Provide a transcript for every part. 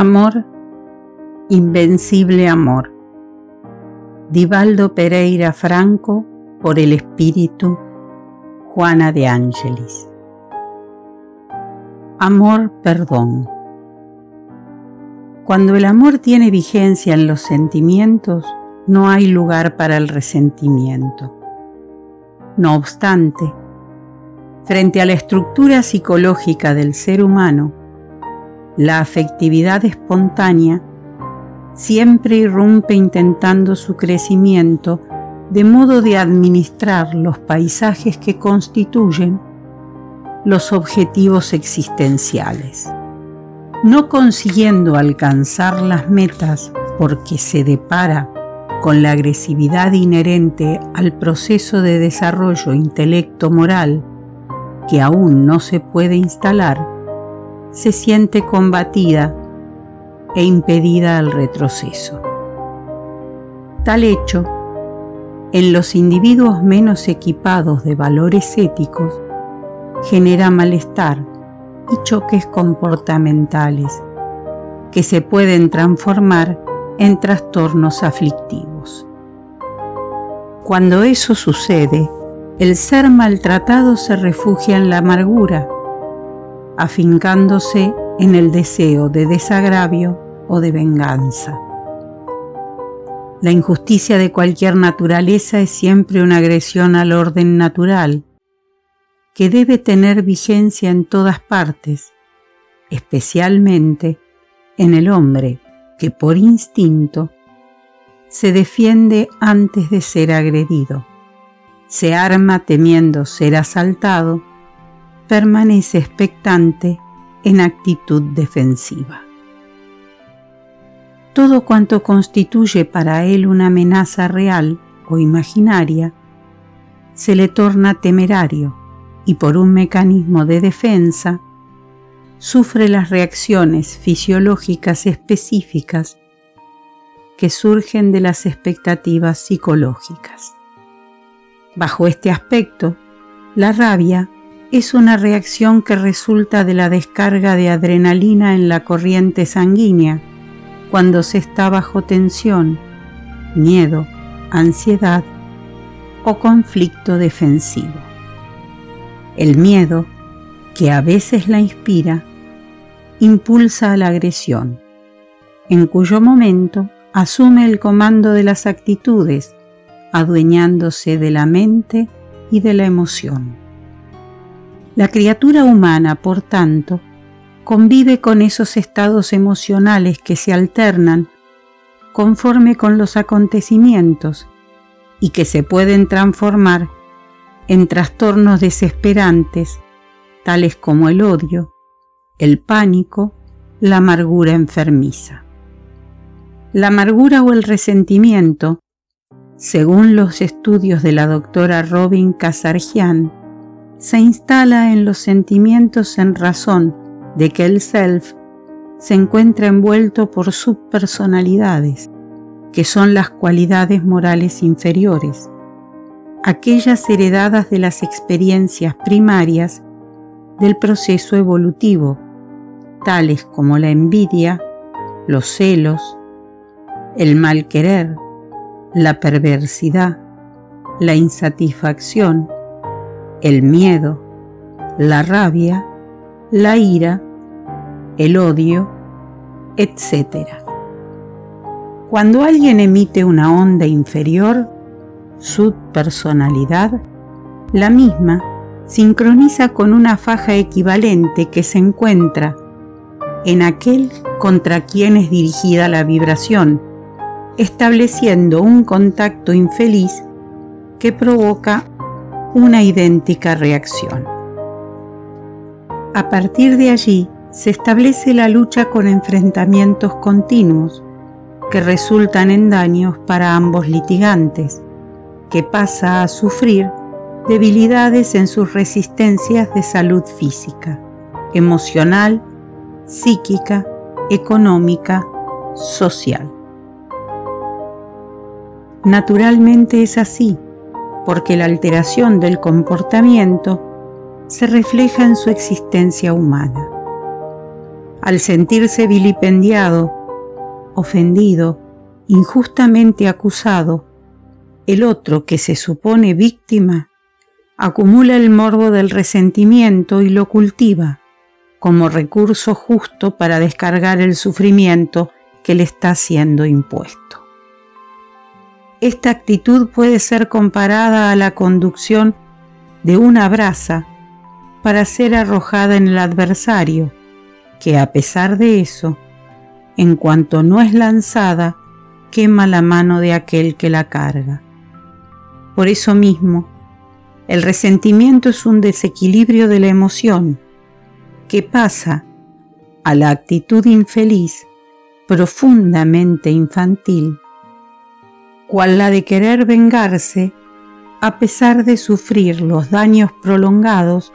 Amor, invencible amor. Divaldo Pereira Franco por el Espíritu, Juana de Ángelis. Amor, perdón. Cuando el amor tiene vigencia en los sentimientos, no hay lugar para el resentimiento. No obstante, frente a la estructura psicológica del ser humano, la afectividad espontánea siempre irrumpe intentando su crecimiento de modo de administrar los paisajes que constituyen los objetivos existenciales. No consiguiendo alcanzar las metas porque se depara con la agresividad inherente al proceso de desarrollo intelecto-moral que aún no se puede instalar, se siente combatida e impedida al retroceso. Tal hecho, en los individuos menos equipados de valores éticos, genera malestar y choques comportamentales que se pueden transformar en trastornos aflictivos. Cuando eso sucede, el ser maltratado se refugia en la amargura, afincándose en el deseo de desagravio o de venganza. La injusticia de cualquier naturaleza es siempre una agresión al orden natural, que debe tener vigencia en todas partes, especialmente en el hombre que por instinto se defiende antes de ser agredido, se arma temiendo ser asaltado, permanece expectante en actitud defensiva. Todo cuanto constituye para él una amenaza real o imaginaria se le torna temerario y por un mecanismo de defensa sufre las reacciones fisiológicas específicas que surgen de las expectativas psicológicas. Bajo este aspecto, la rabia es una reacción que resulta de la descarga de adrenalina en la corriente sanguínea cuando se está bajo tensión, miedo, ansiedad o conflicto defensivo. El miedo, que a veces la inspira, impulsa a la agresión, en cuyo momento asume el comando de las actitudes, adueñándose de la mente y de la emoción. La criatura humana, por tanto, convive con esos estados emocionales que se alternan conforme con los acontecimientos y que se pueden transformar en trastornos desesperantes, tales como el odio, el pánico, la amargura enfermiza. La amargura o el resentimiento, según los estudios de la doctora Robin Casargian, se instala en los sentimientos en razón de que el self se encuentra envuelto por subpersonalidades, que son las cualidades morales inferiores, aquellas heredadas de las experiencias primarias del proceso evolutivo, tales como la envidia, los celos, el mal querer, la perversidad, la insatisfacción, el miedo, la rabia, la ira, el odio, etc. Cuando alguien emite una onda inferior, su personalidad, la misma sincroniza con una faja equivalente que se encuentra en aquel contra quien es dirigida la vibración, estableciendo un contacto infeliz que provoca una idéntica reacción. A partir de allí se establece la lucha con enfrentamientos continuos que resultan en daños para ambos litigantes, que pasa a sufrir debilidades en sus resistencias de salud física, emocional, psíquica, económica, social. Naturalmente es así, porque la alteración del comportamiento se refleja en su existencia humana. al sentirse vilipendiado, ofendido, injustamente acusado, el otro que se supone víctima acumula el morbo del resentimiento y lo cultiva como recurso justo para descargar el sufrimiento que le está siendo impuesto. Esta actitud puede ser comparada a la conducción de una brasa para ser arrojada en el adversario, que a pesar de eso, en cuanto no es lanzada, quema la mano de aquel que la carga. Por eso mismo, el resentimiento es un desequilibrio de la emoción que pasa a la actitud infeliz, profundamente infantil, cual la de querer vengarse a pesar de sufrir los daños prolongados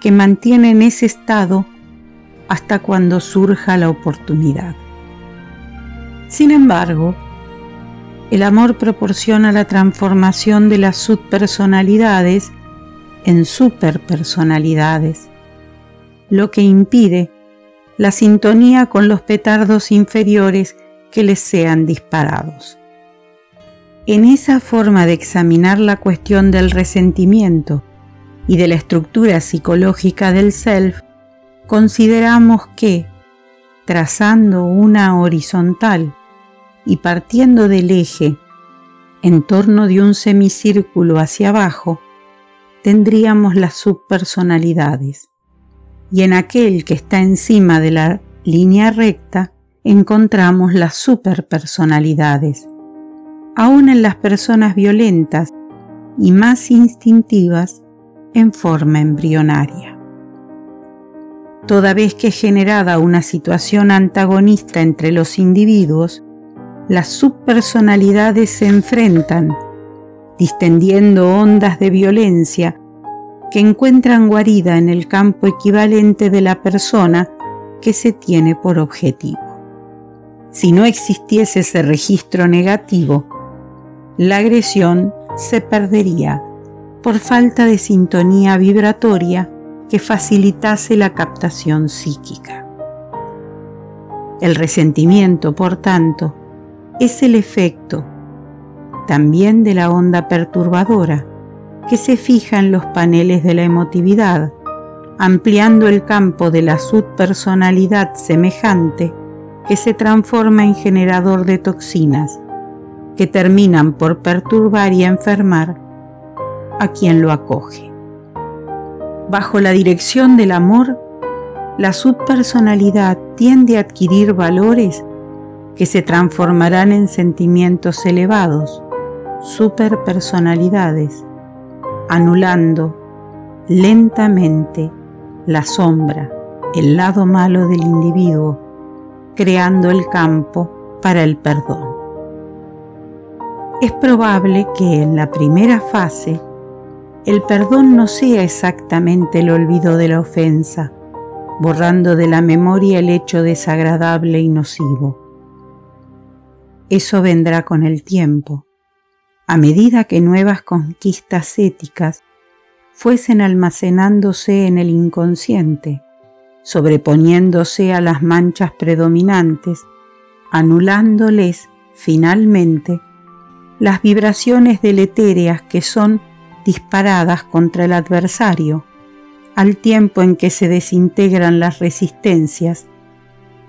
que mantienen ese estado hasta cuando surja la oportunidad. Sin embargo, el amor proporciona la transformación de las subpersonalidades en superpersonalidades, lo que impide la sintonía con los petardos inferiores que les sean disparados. En esa forma de examinar la cuestión del resentimiento y de la estructura psicológica del self, consideramos que, trazando una horizontal y partiendo del eje en torno de un semicírculo hacia abajo, tendríamos las subpersonalidades. Y en aquel que está encima de la línea recta, encontramos las superpersonalidades. Aún en las personas violentas y más instintivas en forma embrionaria. Toda vez que es generada una situación antagonista entre los individuos, las subpersonalidades se enfrentan, distendiendo ondas de violencia que encuentran guarida en el campo equivalente de la persona que se tiene por objetivo. Si no existiese ese registro negativo, la agresión se perdería por falta de sintonía vibratoria que facilitase la captación psíquica. El resentimiento, por tanto, es el efecto también de la onda perturbadora que se fija en los paneles de la emotividad, ampliando el campo de la subpersonalidad semejante que se transforma en generador de toxinas que terminan por perturbar y enfermar a quien lo acoge. Bajo la dirección del amor, la subpersonalidad tiende a adquirir valores que se transformarán en sentimientos elevados, superpersonalidades, anulando lentamente la sombra, el lado malo del individuo, creando el campo para el perdón. Es probable que en la primera fase el perdón no sea exactamente el olvido de la ofensa, borrando de la memoria el hecho desagradable y nocivo. Eso vendrá con el tiempo, a medida que nuevas conquistas éticas fuesen almacenándose en el inconsciente, sobreponiéndose a las manchas predominantes, anulándoles finalmente las vibraciones deletéreas que son disparadas contra el adversario, al tiempo en que se desintegran las resistencias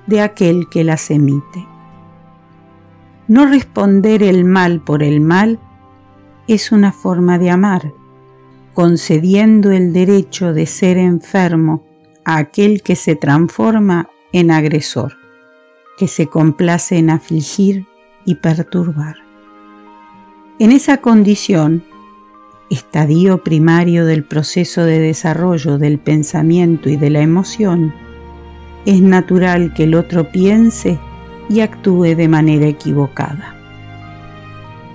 de aquel que las emite. No responder el mal por el mal es una forma de amar, concediendo el derecho de ser enfermo a aquel que se transforma en agresor, que se complace en afligir y perturbar. En esa condición, estadio primario del proceso de desarrollo del pensamiento y de la emoción, es natural que el otro piense y actúe de manera equivocada.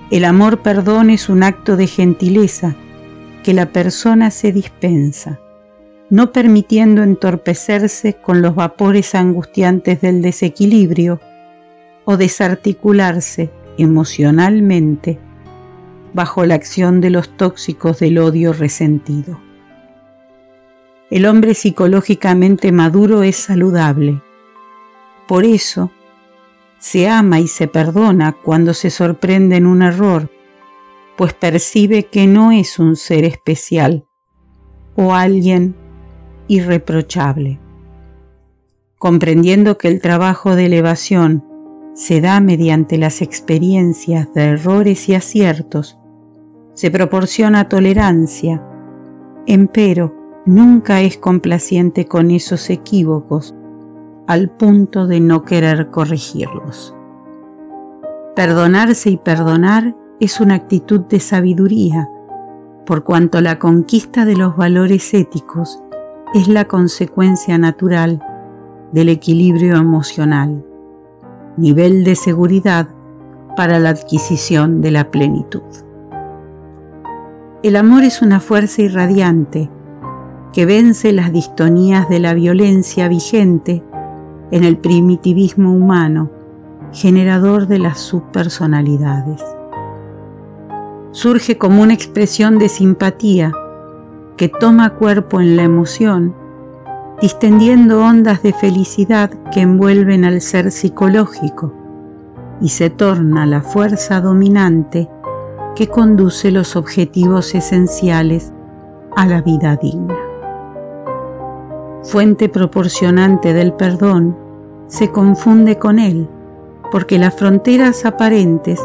El amor perdón es un acto de gentileza que la persona se dispensa, no permitiendo entorpecerse con los vapores angustiantes del desequilibrio o desarticularse emocionalmente bajo la acción de los tóxicos del odio resentido. El hombre psicológicamente maduro es saludable, Por eso, se ama y se perdona cuando se sorprende en un error, pues percibe que no es un ser especial o alguien irreprochable. Comprendiendo que el trabajo de elevación se da mediante las experiencias de errores y aciertos, se proporciona tolerancia, empero nunca es complaciente con esos equívocos al punto de no querer corregirlos. Perdonarse y perdonar es una actitud de sabiduría, por cuanto la conquista de los valores éticos es la consecuencia natural del equilibrio emocional, nivel de seguridad para la adquisición de la plenitud. El amor es una fuerza irradiante que vence las distonías de la violencia vigente en el primitivismo humano, generador de las subpersonalidades. Surge como una expresión de simpatía que toma cuerpo en la emoción, distendiendo ondas de felicidad que envuelven al ser psicológico y se torna la fuerza dominante que conduce los objetivos esenciales a la vida digna fuente proporcionante del perdón, se confunde con él, porque las fronteras aparentes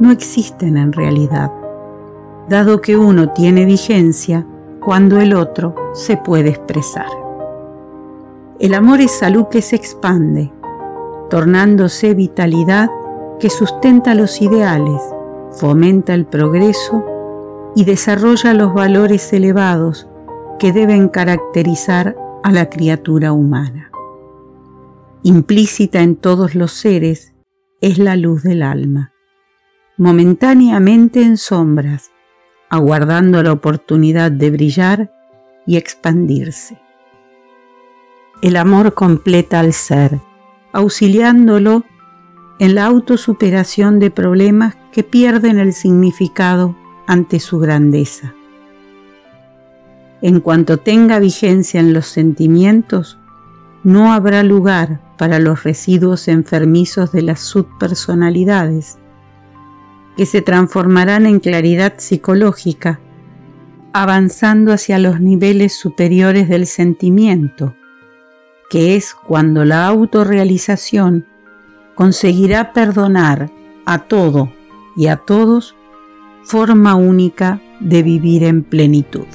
no existen en realidad, dado que uno tiene vigencia cuando el otro se puede expresar. El amor es salud que se expande, tornándose vitalidad que sustenta los ideales, fomenta el progreso y desarrolla los valores elevados que deben caracterizar a la criatura humana. Implícita en todos los seres es la luz del alma, momentáneamente en sombras, aguardando la oportunidad de brillar y expandirse. El amor completa al ser, auxiliándolo en la autosuperación de problemas que pierden el significado ante su grandeza. En cuanto tenga vigencia en los sentimientos, no habrá lugar para los residuos enfermizos de las subpersonalidades, que se transformarán en claridad psicológica, avanzando hacia los niveles superiores del sentimiento, que es cuando la autorrealización conseguirá perdonar a todo y a todos forma única de vivir en plenitud.